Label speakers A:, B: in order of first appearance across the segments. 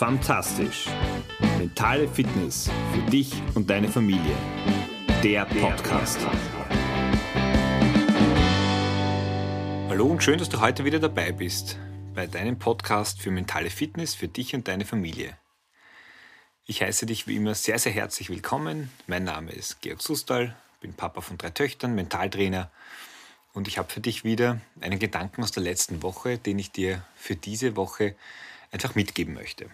A: Fantastisch. Mentale Fitness für dich und deine Familie. Der Podcast. Hallo und schön, dass du heute wieder dabei bist bei deinem Podcast für mentale Fitness für dich und deine Familie. Ich heiße dich wie immer sehr, sehr herzlich willkommen. Mein Name ist Georg Sustal, bin Papa von drei Töchtern, Mentaltrainer und ich habe für dich wieder einen Gedanken aus der letzten Woche, den ich dir für diese Woche einfach mitgeben möchte.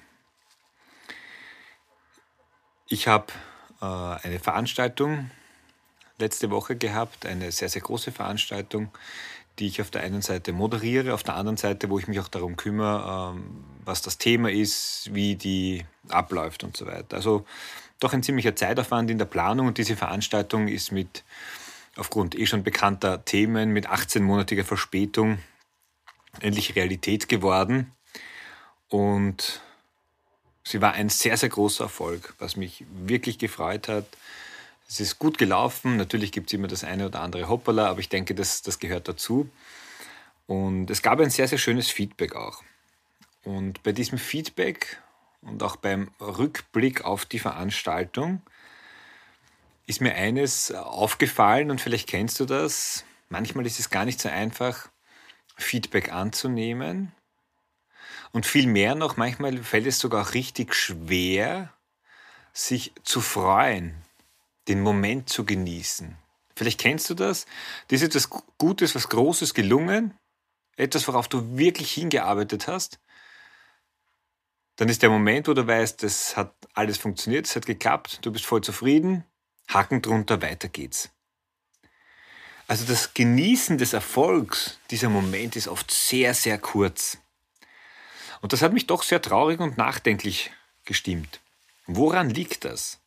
A: Ich habe äh, eine Veranstaltung letzte Woche gehabt, eine sehr, sehr große Veranstaltung, die ich auf der einen Seite moderiere, auf der anderen Seite, wo ich mich auch darum kümmere, ähm, was das Thema ist, wie die abläuft und so weiter. Also doch ein ziemlicher Zeitaufwand in der Planung und diese Veranstaltung ist mit aufgrund eh schon bekannter Themen mit 18-monatiger Verspätung endlich Realität geworden. Und Sie war ein sehr, sehr großer Erfolg, was mich wirklich gefreut hat. Es ist gut gelaufen. Natürlich gibt es immer das eine oder andere Hoppala, aber ich denke, das, das gehört dazu. Und es gab ein sehr, sehr schönes Feedback auch. Und bei diesem Feedback und auch beim Rückblick auf die Veranstaltung ist mir eines aufgefallen und vielleicht kennst du das. Manchmal ist es gar nicht so einfach, Feedback anzunehmen und viel mehr noch, manchmal fällt es sogar auch richtig schwer, sich zu freuen, den Moment zu genießen. Vielleicht kennst du das. Das ist etwas Gutes, was Großes gelungen, etwas, worauf du wirklich hingearbeitet hast. Dann ist der Moment, wo du weißt, das hat alles funktioniert, es hat geklappt, du bist voll zufrieden, Haken drunter, weiter geht's. Also das Genießen des Erfolgs, dieser Moment ist oft sehr, sehr kurz. Und das hat mich doch sehr traurig und nachdenklich gestimmt. Woran liegt das?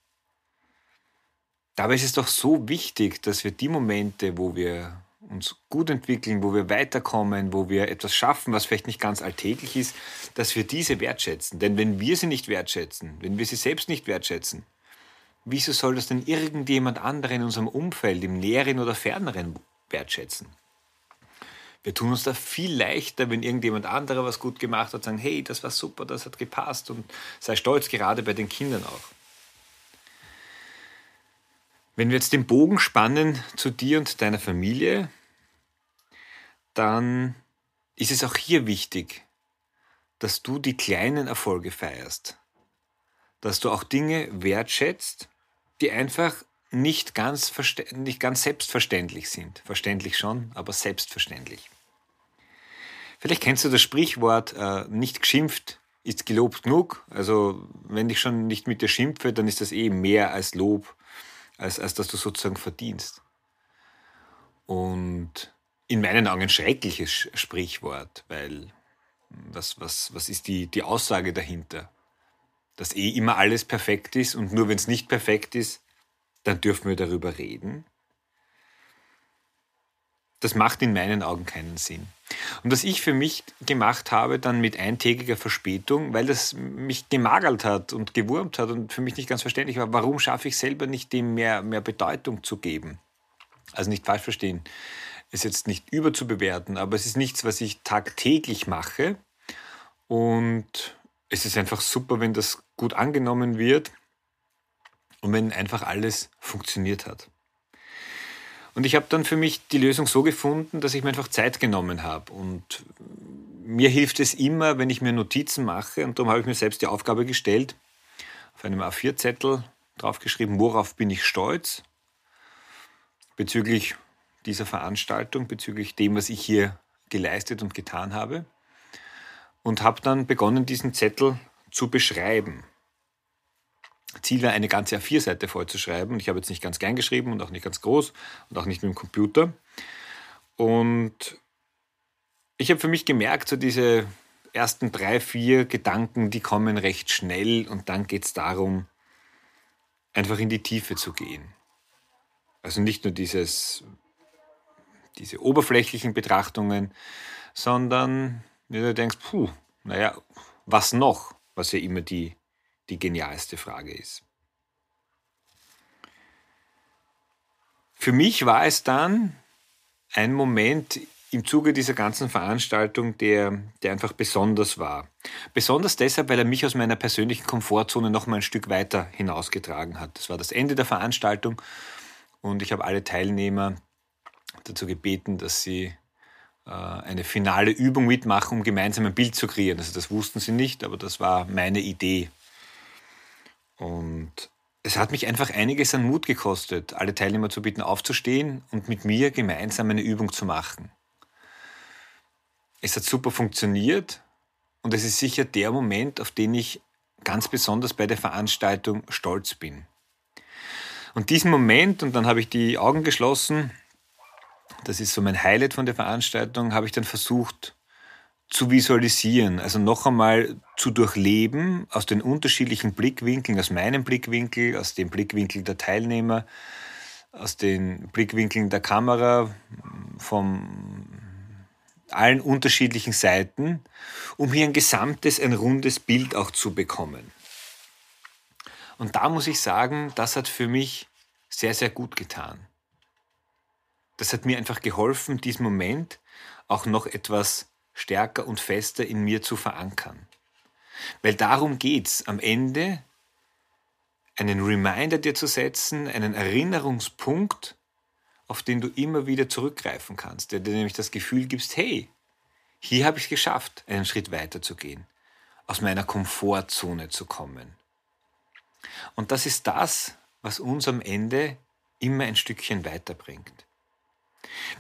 A: Dabei ist es doch so wichtig, dass wir die Momente, wo wir uns gut entwickeln, wo wir weiterkommen, wo wir etwas schaffen, was vielleicht nicht ganz alltäglich ist, dass wir diese wertschätzen. Denn wenn wir sie nicht wertschätzen, wenn wir sie selbst nicht wertschätzen, wieso soll das denn irgendjemand anderen in unserem Umfeld, im näheren oder ferneren wertschätzen? Wir tun uns da viel leichter, wenn irgendjemand anderer was gut gemacht hat, sagen, hey, das war super, das hat gepasst und sei stolz, gerade bei den Kindern auch. Wenn wir jetzt den Bogen spannen zu dir und deiner Familie, dann ist es auch hier wichtig, dass du die kleinen Erfolge feierst, dass du auch Dinge wertschätzt, die einfach nicht ganz, nicht ganz selbstverständlich sind. Verständlich schon, aber selbstverständlich. Vielleicht kennst du das Sprichwort, äh, nicht geschimpft ist gelobt genug. Also wenn ich schon nicht mit dir schimpfe, dann ist das eh mehr als Lob, als, als dass du sozusagen verdienst. Und in meinen Augen ein schreckliches Sprichwort, weil was, was, was ist die, die Aussage dahinter? Dass eh immer alles perfekt ist und nur wenn es nicht perfekt ist, dann dürfen wir darüber reden. Das macht in meinen Augen keinen Sinn. Und was ich für mich gemacht habe, dann mit eintägiger Verspätung, weil das mich gemagert hat und gewurmt hat und für mich nicht ganz verständlich war, warum schaffe ich selber nicht, dem mehr, mehr Bedeutung zu geben? Also nicht falsch verstehen, ist jetzt nicht überzubewerten, aber es ist nichts, was ich tagtäglich mache. Und es ist einfach super, wenn das gut angenommen wird und wenn einfach alles funktioniert hat. Und ich habe dann für mich die Lösung so gefunden, dass ich mir einfach Zeit genommen habe. Und mir hilft es immer, wenn ich mir Notizen mache, und darum habe ich mir selbst die Aufgabe gestellt, auf einem A4-Zettel draufgeschrieben, worauf bin ich stolz bezüglich dieser Veranstaltung, bezüglich dem, was ich hier geleistet und getan habe. Und habe dann begonnen, diesen Zettel zu beschreiben. Ziel war, eine ganze A4-Seite vollzuschreiben. Und ich habe jetzt nicht ganz klein geschrieben und auch nicht ganz groß und auch nicht mit dem Computer. Und ich habe für mich gemerkt, so diese ersten drei, vier Gedanken, die kommen recht schnell und dann geht es darum, einfach in die Tiefe zu gehen. Also nicht nur dieses, diese oberflächlichen Betrachtungen, sondern wenn du denkst, puh, naja, was noch? Was ja immer die die genialste Frage ist. Für mich war es dann ein Moment im Zuge dieser ganzen Veranstaltung, der, der einfach besonders war. Besonders deshalb, weil er mich aus meiner persönlichen Komfortzone noch mal ein Stück weiter hinausgetragen hat. Das war das Ende der Veranstaltung und ich habe alle Teilnehmer dazu gebeten, dass sie äh, eine finale Übung mitmachen, um gemeinsam ein Bild zu kreieren. Also das wussten sie nicht, aber das war meine Idee. Und es hat mich einfach einiges an Mut gekostet, alle Teilnehmer zu bitten, aufzustehen und mit mir gemeinsam eine Übung zu machen. Es hat super funktioniert und es ist sicher der Moment, auf den ich ganz besonders bei der Veranstaltung stolz bin. Und diesen Moment, und dann habe ich die Augen geschlossen, das ist so mein Highlight von der Veranstaltung, habe ich dann versucht zu visualisieren, also noch einmal zu durchleben aus den unterschiedlichen Blickwinkeln, aus meinem Blickwinkel, aus dem Blickwinkel der Teilnehmer, aus den Blickwinkeln der Kamera, vom allen unterschiedlichen Seiten, um hier ein gesamtes, ein rundes Bild auch zu bekommen. Und da muss ich sagen, das hat für mich sehr, sehr gut getan. Das hat mir einfach geholfen, diesen Moment auch noch etwas stärker und fester in mir zu verankern. Weil darum geht's am Ende, einen Reminder dir zu setzen, einen Erinnerungspunkt, auf den du immer wieder zurückgreifen kannst, der dir nämlich das Gefühl gibst, hey, hier habe ich es geschafft, einen Schritt weiter zu gehen, aus meiner Komfortzone zu kommen. Und das ist das, was uns am Ende immer ein Stückchen weiterbringt.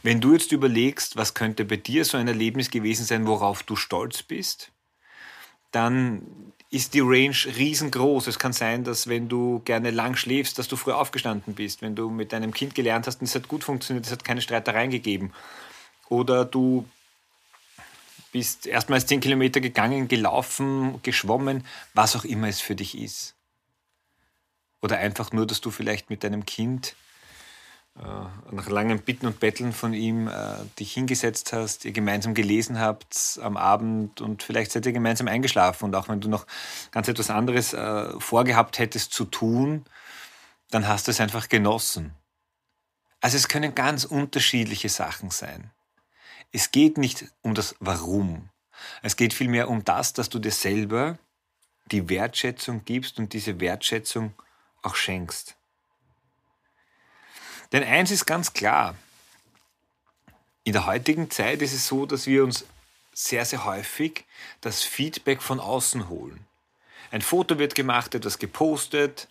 A: Wenn du jetzt überlegst, was könnte bei dir so ein Erlebnis gewesen sein, worauf du stolz bist, dann ist die Range riesengroß. Es kann sein, dass wenn du gerne lang schläfst, dass du früh aufgestanden bist. Wenn du mit deinem Kind gelernt hast und es hat gut funktioniert, es hat keine Streitereien gegeben. Oder du bist erstmals zehn Kilometer gegangen, gelaufen, geschwommen, was auch immer es für dich ist. Oder einfach nur, dass du vielleicht mit deinem Kind nach langem Bitten und Betteln von ihm äh, dich hingesetzt hast, ihr gemeinsam gelesen habt am Abend und vielleicht seid ihr gemeinsam eingeschlafen und auch wenn du noch ganz etwas anderes äh, vorgehabt hättest zu tun, dann hast du es einfach genossen. Also es können ganz unterschiedliche Sachen sein. Es geht nicht um das Warum. Es geht vielmehr um das, dass du dir selber die Wertschätzung gibst und diese Wertschätzung auch schenkst. Denn eins ist ganz klar, in der heutigen Zeit ist es so, dass wir uns sehr, sehr häufig das Feedback von außen holen. Ein Foto wird gemacht, etwas gepostet,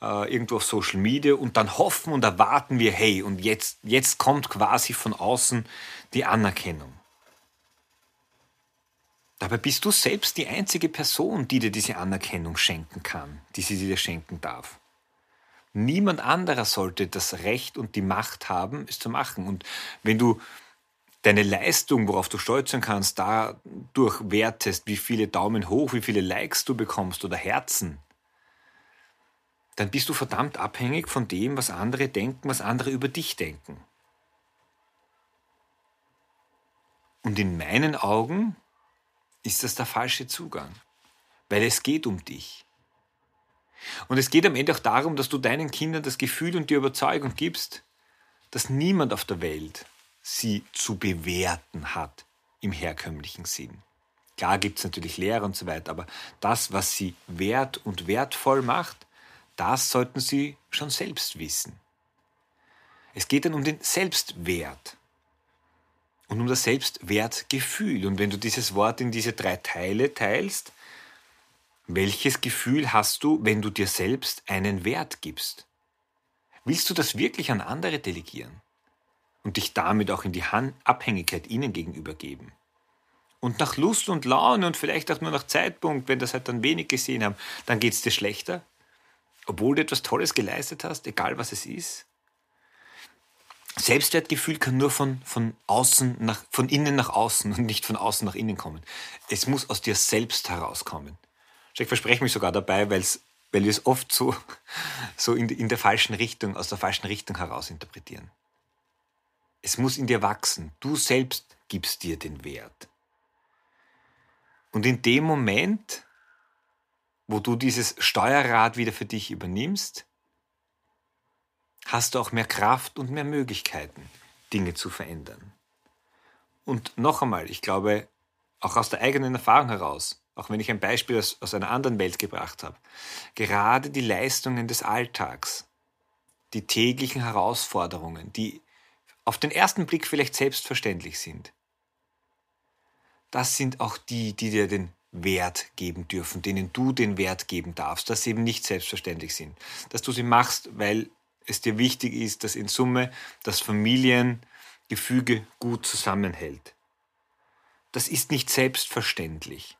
A: äh, irgendwo auf Social Media und dann hoffen und erwarten wir, hey, und jetzt, jetzt kommt quasi von außen die Anerkennung. Dabei bist du selbst die einzige Person, die dir diese Anerkennung schenken kann, die sie dir schenken darf. Niemand anderer sollte das Recht und die Macht haben, es zu machen. Und wenn du deine Leistung, worauf du stolz sein kannst, dadurch wertest, wie viele Daumen hoch, wie viele Likes du bekommst oder Herzen, dann bist du verdammt abhängig von dem, was andere denken, was andere über dich denken. Und in meinen Augen ist das der falsche Zugang, weil es geht um dich. Und es geht am Ende auch darum, dass du deinen Kindern das Gefühl und die Überzeugung gibst, dass niemand auf der Welt sie zu bewerten hat im herkömmlichen Sinn. Klar gibt es natürlich Lehrer und so weiter, aber das, was sie wert und wertvoll macht, das sollten sie schon selbst wissen. Es geht dann um den Selbstwert und um das Selbstwertgefühl. Und wenn du dieses Wort in diese drei Teile teilst, welches Gefühl hast du, wenn du dir selbst einen Wert gibst? Willst du das wirklich an andere delegieren und dich damit auch in die Abhängigkeit ihnen gegenüber geben? Und nach Lust und Laune und vielleicht auch nur nach Zeitpunkt, wenn das halt dann wenig gesehen haben, dann geht es dir schlechter, obwohl du etwas Tolles geleistet hast, egal was es ist. Selbstwertgefühl kann nur von, von, außen nach, von innen nach außen und nicht von außen nach innen kommen. Es muss aus dir selbst herauskommen. Ich verspreche mich sogar dabei, weil's, weil wir es oft so, so in, in der falschen Richtung, aus der falschen Richtung heraus interpretieren. Es muss in dir wachsen. Du selbst gibst dir den Wert. Und in dem Moment, wo du dieses Steuerrad wieder für dich übernimmst, hast du auch mehr Kraft und mehr Möglichkeiten, Dinge zu verändern. Und noch einmal, ich glaube, auch aus der eigenen Erfahrung heraus, auch wenn ich ein Beispiel aus, aus einer anderen Welt gebracht habe, gerade die Leistungen des Alltags, die täglichen Herausforderungen, die auf den ersten Blick vielleicht selbstverständlich sind, das sind auch die, die dir den Wert geben dürfen, denen du den Wert geben darfst, dass sie eben nicht selbstverständlich sind. Dass du sie machst, weil es dir wichtig ist, dass in Summe das Familiengefüge gut zusammenhält. Das ist nicht selbstverständlich.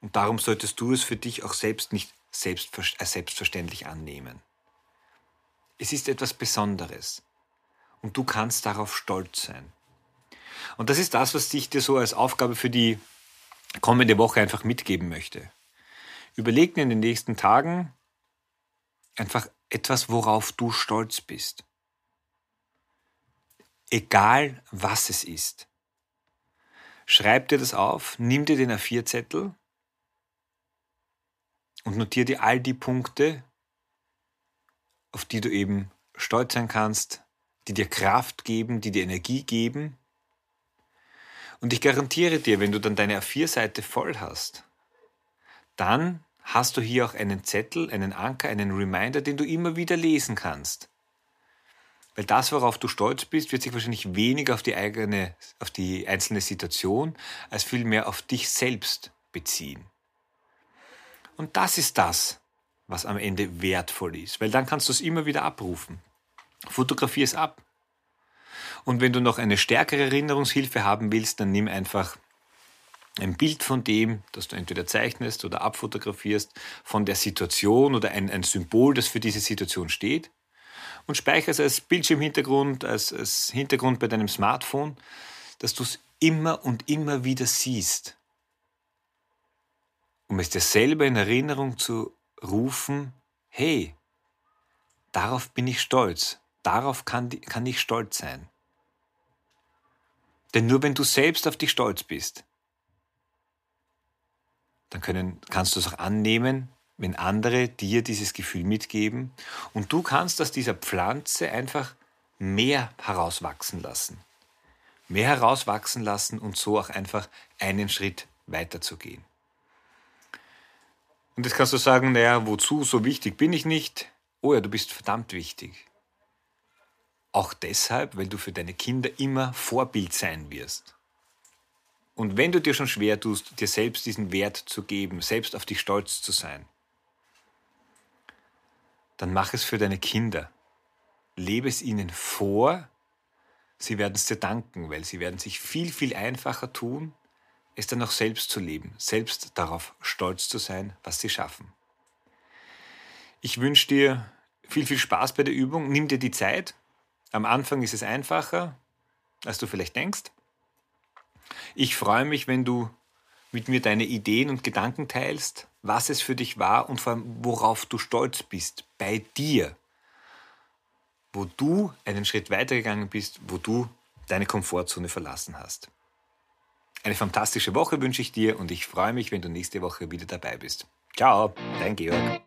A: Und darum solltest du es für dich auch selbst nicht selbstverständlich annehmen. Es ist etwas Besonderes. Und du kannst darauf stolz sein. Und das ist das, was ich dir so als Aufgabe für die kommende Woche einfach mitgeben möchte. Überleg dir in den nächsten Tagen einfach etwas, worauf du stolz bist. Egal was es ist. Schreib dir das auf, nimm dir den A4-Zettel und notiere dir all die Punkte, auf die du eben stolz sein kannst, die dir Kraft geben, die dir Energie geben. Und ich garantiere dir, wenn du dann deine A4-Seite voll hast, dann hast du hier auch einen Zettel, einen Anker, einen Reminder, den du immer wieder lesen kannst. Weil das, worauf du stolz bist, wird sich wahrscheinlich weniger auf die eigene, auf die einzelne Situation, als vielmehr auf dich selbst beziehen. Und das ist das, was am Ende wertvoll ist, weil dann kannst du es immer wieder abrufen. Fotografier es ab. Und wenn du noch eine stärkere Erinnerungshilfe haben willst, dann nimm einfach ein Bild von dem, das du entweder zeichnest oder abfotografierst, von der Situation oder ein, ein Symbol, das für diese Situation steht und speichere es als Bildschirmhintergrund, als, als Hintergrund bei deinem Smartphone, dass du es immer und immer wieder siehst, um es dir selber in Erinnerung zu rufen, hey, darauf bin ich stolz, darauf kann, kann ich stolz sein. Denn nur wenn du selbst auf dich stolz bist, dann können, kannst du es auch annehmen, wenn andere dir dieses Gefühl mitgeben und du kannst aus dieser Pflanze einfach mehr herauswachsen lassen. Mehr herauswachsen lassen und so auch einfach einen Schritt weiterzugehen. Und jetzt kannst du sagen, naja, wozu, so wichtig bin ich nicht. Oh ja, du bist verdammt wichtig. Auch deshalb, weil du für deine Kinder immer Vorbild sein wirst. Und wenn du dir schon schwer tust, dir selbst diesen Wert zu geben, selbst auf dich stolz zu sein, dann mach es für deine Kinder. Lebe es ihnen vor. Sie werden es dir danken, weil sie werden sich viel, viel einfacher tun, es dann auch selbst zu leben, selbst darauf stolz zu sein, was sie schaffen. Ich wünsche dir viel, viel Spaß bei der Übung. Nimm dir die Zeit. Am Anfang ist es einfacher, als du vielleicht denkst. Ich freue mich, wenn du mit mir deine Ideen und Gedanken teilst, was es für dich war und vor allem, worauf du stolz bist, bei dir, wo du einen Schritt weitergegangen bist, wo du deine Komfortzone verlassen hast. Eine fantastische Woche wünsche ich dir und ich freue mich, wenn du nächste Woche wieder dabei bist. Ciao, dein Georg.